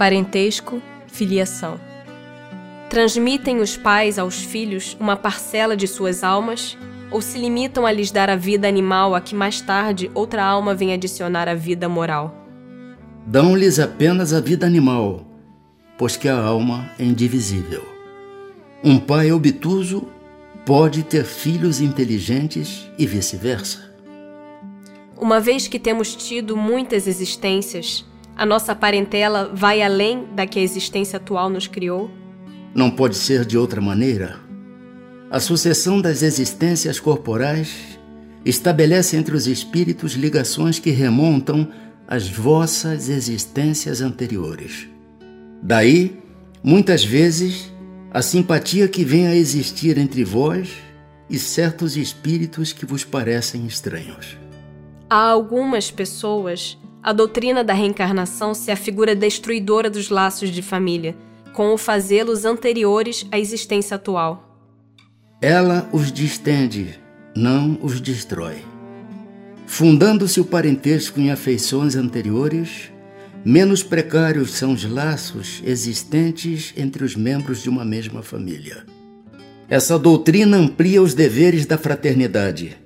Parentesco, filiação. Transmitem os pais aos filhos uma parcela de suas almas ou se limitam a lhes dar a vida animal a que mais tarde outra alma vem adicionar a vida moral? Dão-lhes apenas a vida animal, pois que a alma é indivisível. Um pai obtuso pode ter filhos inteligentes e vice-versa. Uma vez que temos tido muitas existências, a nossa parentela vai além da que a existência atual nos criou? Não pode ser de outra maneira. A sucessão das existências corporais estabelece entre os espíritos ligações que remontam às vossas existências anteriores. Daí, muitas vezes, a simpatia que vem a existir entre vós e certos espíritos que vos parecem estranhos. Há algumas pessoas a doutrina da reencarnação se afigura destruidora dos laços de família, com o fazê-los anteriores à existência atual. Ela os distende, não os destrói. Fundando-se o parentesco em afeições anteriores, menos precários são os laços existentes entre os membros de uma mesma família. Essa doutrina amplia os deveres da fraternidade,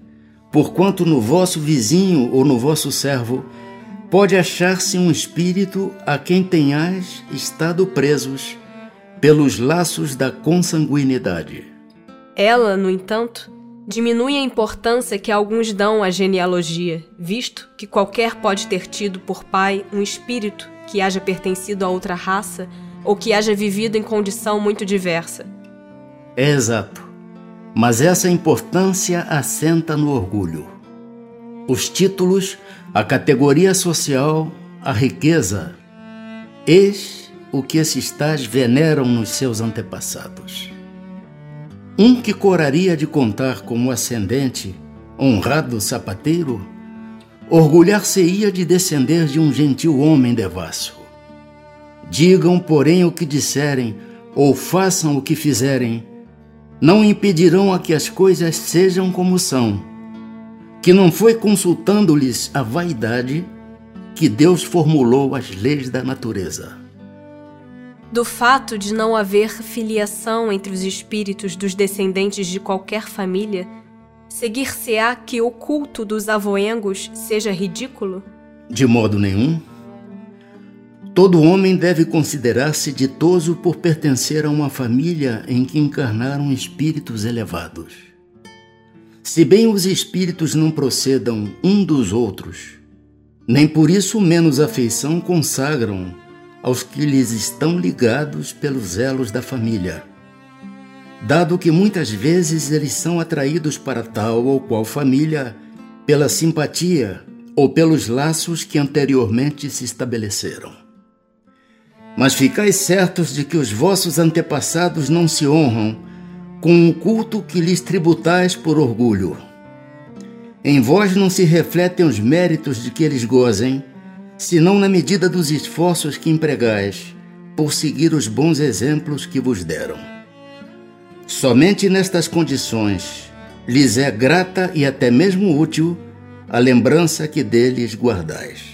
porquanto no vosso vizinho ou no vosso servo pode achar-se um espírito a quem tenhais estado presos pelos laços da consanguinidade. Ela, no entanto, diminui a importância que alguns dão à genealogia, visto que qualquer pode ter tido por pai um espírito que haja pertencido a outra raça ou que haja vivido em condição muito diversa. É exato. Mas essa importância assenta no orgulho. Os títulos a categoria social, a riqueza, eis o que esses tais veneram nos seus antepassados. Um que coraria de contar como ascendente, honrado sapateiro, orgulhar-se-ia de descender de um gentil homem devasso. Digam, porém, o que disserem, ou façam o que fizerem, não impedirão a que as coisas sejam como são que não foi consultando-lhes a vaidade que Deus formulou as leis da natureza. Do fato de não haver filiação entre os espíritos dos descendentes de qualquer família, seguir-se-á que o culto dos avoengos seja ridículo? De modo nenhum. Todo homem deve considerar-se ditoso por pertencer a uma família em que encarnaram espíritos elevados. Se bem os espíritos não procedam um dos outros, nem por isso menos afeição consagram aos que lhes estão ligados pelos elos da família, dado que muitas vezes eles são atraídos para tal ou qual família pela simpatia ou pelos laços que anteriormente se estabeleceram. Mas ficais certos de que os vossos antepassados não se honram com o culto que lhes tributais por orgulho. Em vós não se refletem os méritos de que eles gozem, senão na medida dos esforços que empregais por seguir os bons exemplos que vos deram. Somente nestas condições lhes é grata e até mesmo útil a lembrança que deles guardais.